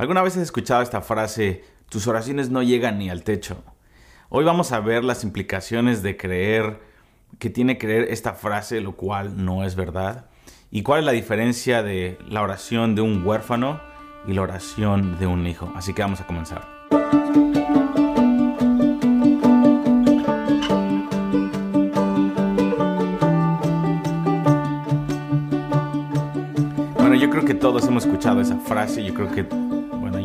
¿Alguna vez has escuchado esta frase, tus oraciones no llegan ni al techo? Hoy vamos a ver las implicaciones de creer que tiene creer esta frase, lo cual no es verdad. Y cuál es la diferencia de la oración de un huérfano y la oración de un hijo. Así que vamos a comenzar. Bueno, yo creo que todos hemos escuchado esa frase. Yo creo que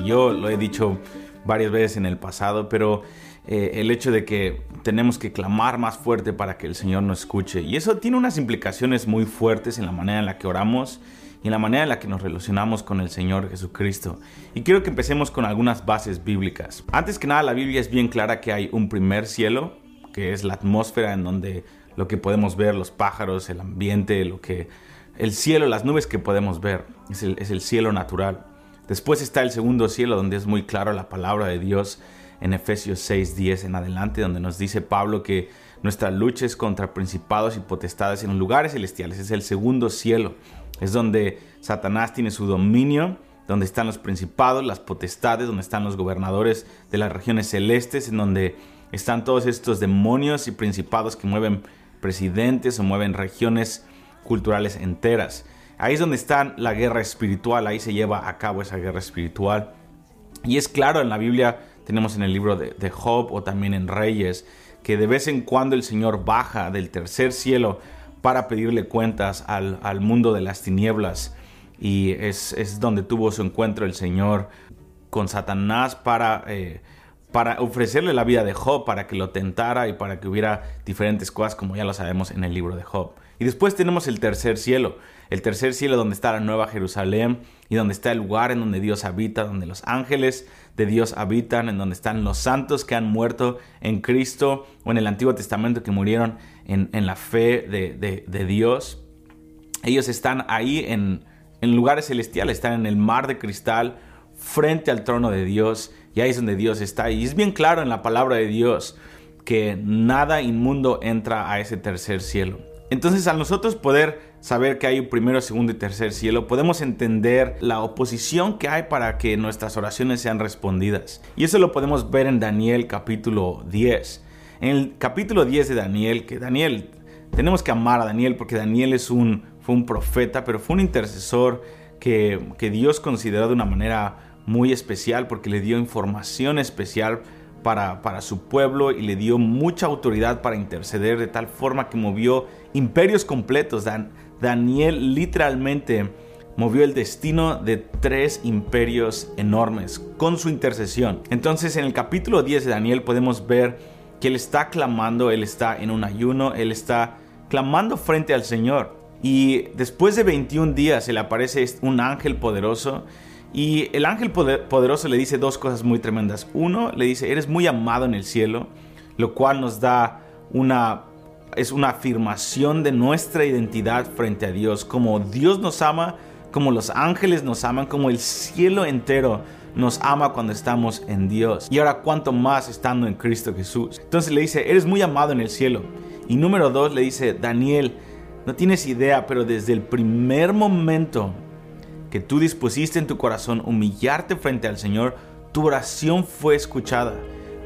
yo lo he dicho varias veces en el pasado, pero eh, el hecho de que tenemos que clamar más fuerte para que el Señor nos escuche. Y eso tiene unas implicaciones muy fuertes en la manera en la que oramos y en la manera en la que nos relacionamos con el Señor Jesucristo. Y quiero que empecemos con algunas bases bíblicas. Antes que nada, la Biblia es bien clara que hay un primer cielo, que es la atmósfera en donde lo que podemos ver, los pájaros, el ambiente, lo que... El cielo, las nubes que podemos ver, es el, es el cielo natural. Después está el segundo cielo, donde es muy claro la palabra de Dios en Efesios 6, 10 en adelante, donde nos dice Pablo que nuestra lucha es contra principados y potestades en lugares celestiales. Es el segundo cielo. Es donde Satanás tiene su dominio, donde están los principados, las potestades, donde están los gobernadores de las regiones celestes, en donde están todos estos demonios y principados que mueven presidentes o mueven regiones culturales enteras. Ahí es donde está la guerra espiritual, ahí se lleva a cabo esa guerra espiritual. Y es claro, en la Biblia tenemos en el libro de, Job o también en Reyes, que de vez en cuando el Señor baja del tercer cielo para pedirle cuentas al, mundo de las tinieblas. Y es, donde tuvo su encuentro el Señor con Satanás para... Eh, para ofrecerle la vida de Job, para que lo tentara y para que hubiera diferentes cosas, como ya lo sabemos en el libro de Job. Y después tenemos el tercer cielo, el tercer cielo donde está la nueva Jerusalén y donde está el lugar en donde Dios habita, donde los ángeles de Dios habitan, en donde están los santos que han muerto en Cristo o en el Antiguo Testamento que murieron en, la fe de, Dios. Ellos están ahí en, en lugares celestiales, están en el mar de cristal frente al trono de Dios y ahí es donde Dios está. Y es bien claro en la palabra de Dios que nada inmundo entra a ese tercer cielo. Entonces, al nosotros poder saber que hay un primero, segundo y tercer cielo, podemos entender la oposición que hay para que nuestras oraciones sean respondidas. Y eso lo podemos ver en Daniel capítulo 10. En el capítulo 10 de Daniel, que Daniel, tenemos que amar a Daniel porque Daniel es un, fue un profeta, pero fue un intercesor que, Dios consideró de una manera muy especial porque le dio información especial para, para, su pueblo y le dio mucha autoridad para interceder de tal forma que movió imperios completos. Daniel literalmente movió el destino de tres imperios enormes con su intercesión. Entonces en el capítulo 10 de Daniel podemos ver que él está clamando, él está en un ayuno, él está clamando frente al Señor. Y después de 21 días se le aparece un ángel poderoso y el ángel poderoso le dice dos cosas muy tremendas. Uno, le dice, eres muy amado en el cielo, lo cual nos da una, es una afirmación de nuestra identidad frente a Dios. Como Dios nos ama, como los ángeles nos aman, como el cielo entero nos ama cuando estamos en Dios. Y ahora cuánto más estando en Cristo Jesús. Entonces le dice, eres muy amado en el cielo. Y número dos le dice, Daniel, no tienes idea, pero desde el primer momento que tú dispusiste en tu corazón humillarte frente al Señor, tu oración fue escuchada.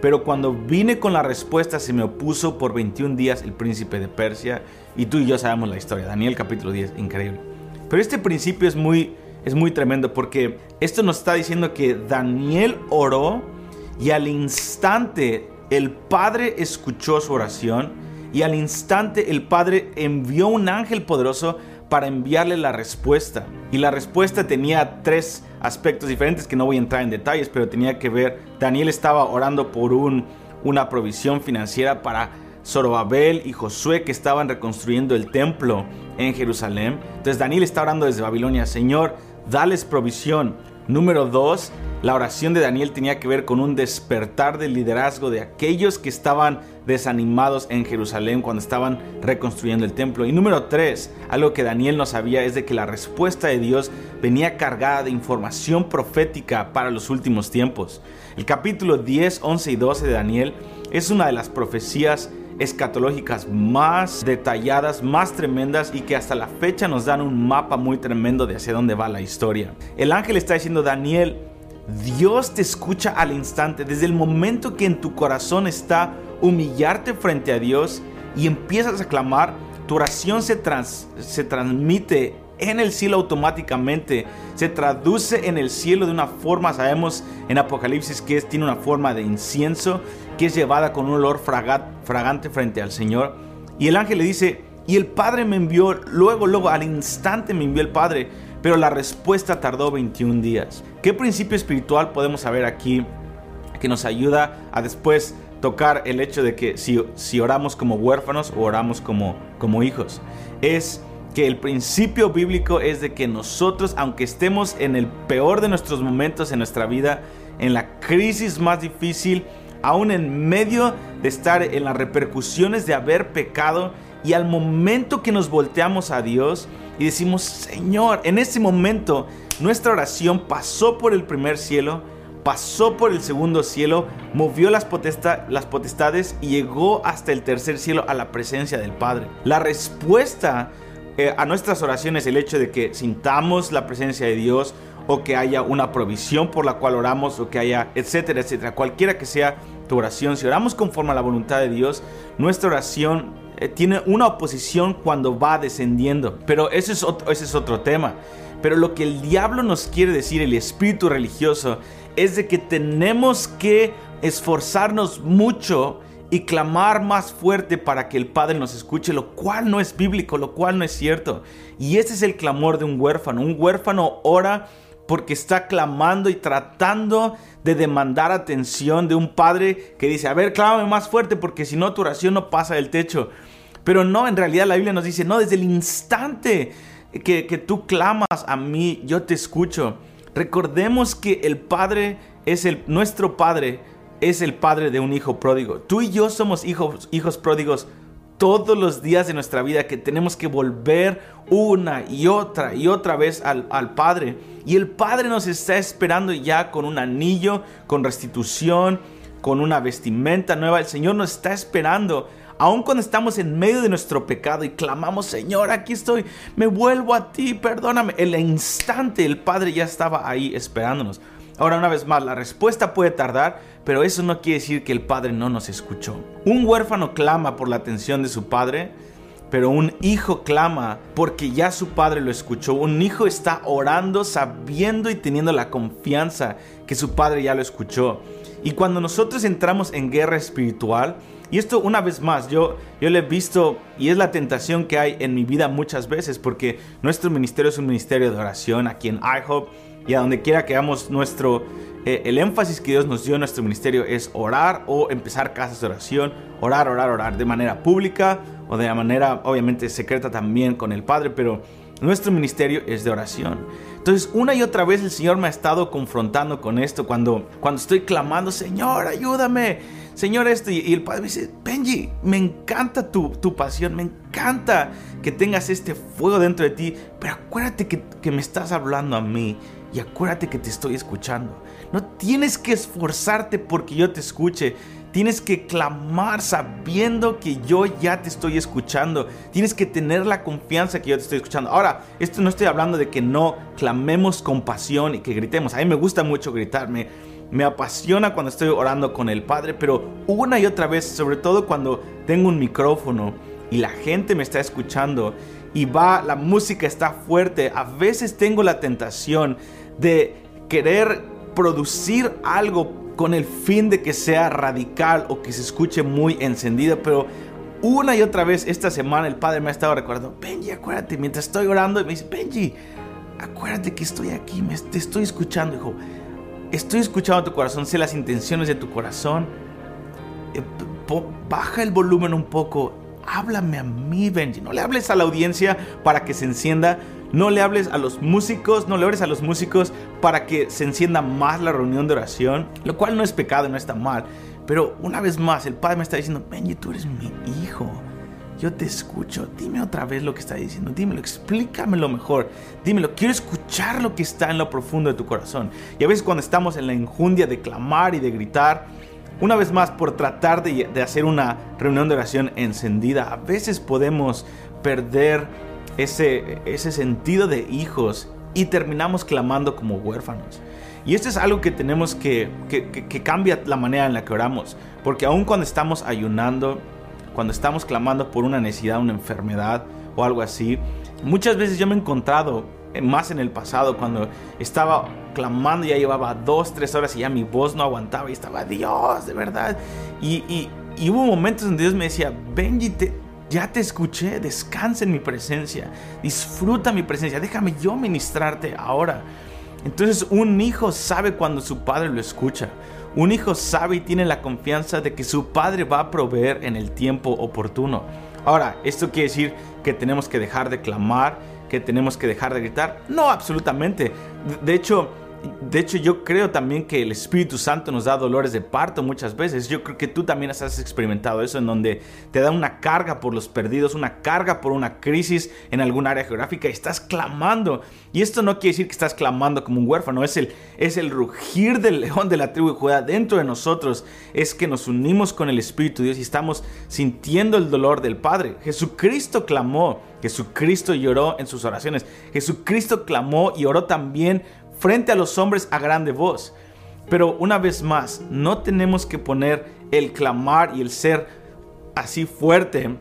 Pero cuando vine con la respuesta se me opuso por 21 días el príncipe de Persia. Y tú y yo sabemos la historia. Daniel capítulo 10, increíble. Pero este principio es muy, es muy tremendo porque esto nos está diciendo que Daniel oró y al instante el Padre escuchó su oración y al instante el Padre envió un ángel poderoso para enviarle la respuesta. Y la respuesta tenía tres aspectos diferentes que no voy a entrar en detalles, pero tenía que ver, Daniel estaba orando por un, una provisión financiera para Zorobabel y Josué que estaban reconstruyendo el templo en Jerusalén. Entonces Daniel está orando desde Babilonia, Señor, dales provisión. Número dos, la oración de Daniel tenía que ver con un despertar del liderazgo de aquellos que estaban desanimados en Jerusalén cuando estaban reconstruyendo el templo. Y número tres, algo que Daniel no sabía es de que la respuesta de Dios venía cargada de información profética para los últimos tiempos. El capítulo 10, 11 y 12 de Daniel es una de las profecías escatológicas más detalladas, más tremendas y que hasta la fecha nos dan un mapa muy tremendo de hacia dónde va la historia. El ángel está diciendo, Daniel, Dios te escucha al instante, desde el momento que en tu corazón está humillarte frente a Dios y empiezas a clamar, tu oración se, se transmite en el cielo automáticamente, se traduce en el cielo de una forma, sabemos en Apocalipsis que es, tiene una forma de incienso, que es llevada con un olor fragante frente al Señor. Y el ángel le dice, y el Padre me envió, luego, luego, al instante me envió el Padre, pero la respuesta tardó 21 días. ¿Qué principio espiritual podemos saber aquí que nos ayuda a después tocar el hecho de que si, si oramos como huérfanos o oramos como, como hijos? Es que el principio bíblico es de que nosotros, aunque estemos en el peor de nuestros momentos en nuestra vida, en la crisis más difícil, aún en medio de estar en las repercusiones de haber pecado, y al momento que nos volteamos a Dios y decimos, Señor, en ese momento nuestra oración pasó por el primer cielo, pasó por el segundo cielo, movió las, las potestades y llegó hasta el tercer cielo a la presencia del Padre. La respuesta eh, a nuestras oraciones, el hecho de que sintamos la presencia de Dios o que haya una provisión por la cual oramos o que haya, etcétera, etcétera, cualquiera que sea tu oración, si oramos conforme a la voluntad de Dios, nuestra oración eh, tiene una oposición cuando va descendiendo. Pero ese es, otro, es otro tema. Pero lo que el diablo nos quiere decir, el espíritu religioso, es de que tenemos que esforzarnos mucho y clamar más fuerte para que el Padre nos escuche, lo cual no es bíblico, lo cual no es cierto. Y ese es el clamor de un huérfano. Un huérfano ora porque está clamando y tratando de demandar atención de un padre que dice, a ver, clámame más fuerte porque si no tu oración no pasa del techo. Pero no, en realidad la Biblia nos dice, no, desde el instante que, que tú clamas a mí, yo te escucho. Recordemos que el Padre es el, nuestro Padre es el Padre de un hijo pródigo. Tú y yo somos hijos, hijos pródigos todos los días de nuestra vida que tenemos que volver una y otra y otra vez al, al, Padre. Y el Padre nos está esperando ya con un anillo, con restitución, con una vestimenta nueva. El Señor nos está esperando. Aun cuando estamos en medio de nuestro pecado y clamamos, Señor, aquí estoy, me vuelvo a ti, perdóname. El instante el Padre ya estaba ahí esperándonos. Ahora una vez más, la respuesta puede tardar, pero eso no quiere decir que el padre no nos escuchó. Un huérfano clama por la atención de su padre, pero un hijo clama porque ya su padre lo escuchó. Un hijo está orando sabiendo y teniendo la confianza que su padre ya lo escuchó. Y cuando nosotros entramos en guerra espiritual, y esto una vez más, yo, yo lo he visto y es la tentación que hay en mi vida muchas veces, porque nuestro ministerio es un ministerio de oración aquí en iHope y a donde quiera que hagamos nuestro, eh, el énfasis que Dios nos dio en nuestro ministerio es orar o empezar casas de oración, orar, orar, orar de manera pública o de manera obviamente secreta también con el Padre, pero nuestro ministerio es de oración. Entonces, una y otra vez el Señor me ha estado confrontando con esto cuando, cuando estoy clamando, Señor, ayúdame, Señor, esto. Y, el Padre me dice, Benji, me encanta tu, tu, pasión, me encanta que tengas este fuego dentro de ti, pero acuérdate que, que me estás hablando a mí y acuérdate que te estoy escuchando. No tienes que esforzarte porque yo te escuche. Tienes que clamar sabiendo que yo ya te estoy escuchando. Tienes que tener la confianza que yo te estoy escuchando. Ahora, esto no estoy hablando de que no clamemos con pasión y que gritemos. A mí me gusta mucho gritarme. Me apasiona cuando estoy orando con el Padre, pero una y otra vez, sobre todo cuando tengo un micrófono y la gente me está escuchando y va, la música está fuerte, a veces tengo la tentación de querer producir algo con el fin de que sea radical o que se escuche muy encendido, pero una y otra vez esta semana el padre me ha estado recordando, Benji, acuérdate, mientras estoy orando, me dice, Benji, acuérdate que estoy aquí, te estoy escuchando, hijo. Estoy escuchando tu corazón, sé las intenciones de tu corazón. Eh, baja el volumen un poco háblame a mí, Benji. No le hables a la audiencia para que se encienda. No le hables a los músicos, no le hables a los músicos para que se encienda más la reunión de oración, lo cual no es pecado, no está mal. Pero una vez más, el Padre me está diciendo, Benji, tú eres mi hijo. Yo te escucho. Dime otra vez lo que está diciendo. Dímelo, explícamelo mejor. Dímelo. Quiero escuchar lo que está en lo profundo de tu corazón. Y a veces cuando estamos en la injundia de clamar y de gritar, una vez más, por tratar de, hacer una reunión de oración encendida, a veces podemos perder ese, sentido de hijos y terminamos clamando como huérfanos. Y esto es algo que tenemos que, que, que, cambia la manera en la que oramos. Porque aun cuando estamos ayunando, cuando estamos clamando por una necesidad, una enfermedad o algo así, muchas veces yo me he encontrado, eh, más en el pasado, cuando estaba clamando, ya llevaba dos, tres horas y ya mi voz no aguantaba y estaba, Dios, de verdad. Y, y, y hubo momentos donde Dios me decía, Benji, ya te escuché, descansa en mi presencia, disfruta mi presencia, déjame yo ministrarte ahora. Entonces un hijo sabe cuando su padre lo escucha. Un hijo sabe y tiene la confianza de que su padre va a proveer en el tiempo oportuno. Ahora, ¿esto quiere decir que tenemos que dejar de clamar? ¿Que tenemos que dejar de gritar? No, absolutamente. De hecho, de hecho, yo creo también que el Espíritu Santo nos da dolores de parto muchas veces. Yo creo que tú también has experimentado eso, en donde te da una carga por los perdidos, una carga por una crisis en algún área geográfica y estás clamando. Y esto no quiere decir que estás clamando como un huérfano, es el, es el rugir del león de la tribu de Judá dentro de nosotros. Es que nos unimos con el Espíritu de Dios y estamos sintiendo el dolor del Padre. Jesucristo clamó, Jesucristo lloró en sus oraciones, Jesucristo clamó y oró también frente a los hombres a grande voz. Pero una vez más, no tenemos que poner el clamar y el ser así fuerte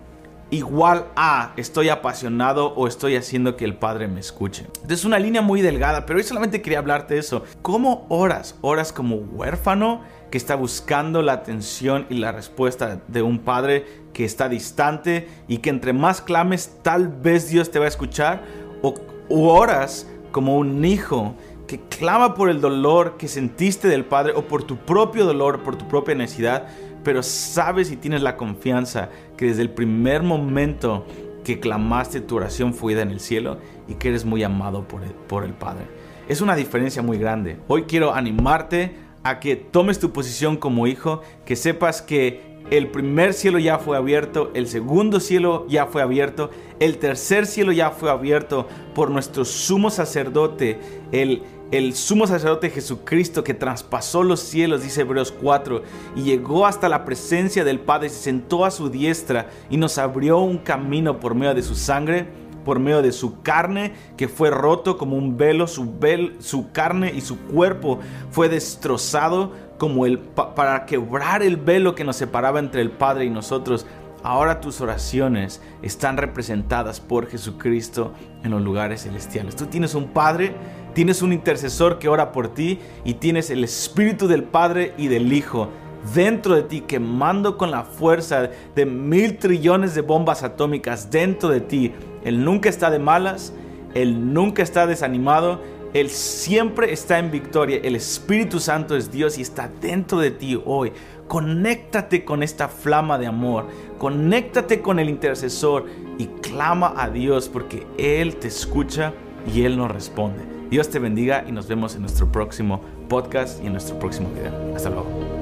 igual a estoy apasionado o estoy haciendo que el Padre me escuche. Es una línea muy delgada, pero hoy solamente quería hablarte de eso. ¿Cómo oras? ¿Oras como huérfano que está buscando la atención y la respuesta de un Padre que está distante y que entre más clames tal vez Dios te va a escuchar? ¿O, o oras como un hijo que clama por el dolor que sentiste del Padre o por tu propio dolor, por tu propia necesidad, pero sabes y tienes la confianza que desde el primer momento que clamaste tu oración fue en el cielo y que eres muy amado por el, por el Padre. Es una diferencia muy grande. Hoy quiero animarte a que tomes tu posición como hijo, que sepas que el primer cielo ya fue abierto, el segundo cielo ya fue abierto, el tercer cielo ya fue abierto por nuestro sumo sacerdote, el el sumo sacerdote Jesucristo que traspasó los cielos, dice Hebreos 4, y llegó hasta la presencia del Padre, se sentó a su diestra y nos abrió un camino por medio de su sangre, por medio de su carne, que fue roto como un velo, su, su carne y su cuerpo fue destrozado como el, para quebrar el velo que nos separaba entre el Padre y nosotros. Ahora tus oraciones están representadas por Jesucristo en los lugares celestiales. Tú tienes un Padre Tienes un intercesor que ora por ti y tienes el Espíritu del Padre y del Hijo dentro de ti, quemando con la fuerza de mil trillones de bombas atómicas dentro de ti. Él nunca está de malas, Él nunca está desanimado, Él siempre está en victoria. El Espíritu Santo es Dios y está dentro de ti hoy. Conéctate con esta flama de amor, conéctate con el intercesor y clama a Dios porque Él te escucha y Él nos responde. Dios te bendiga y nos vemos en nuestro próximo podcast y en nuestro próximo video. Hasta luego.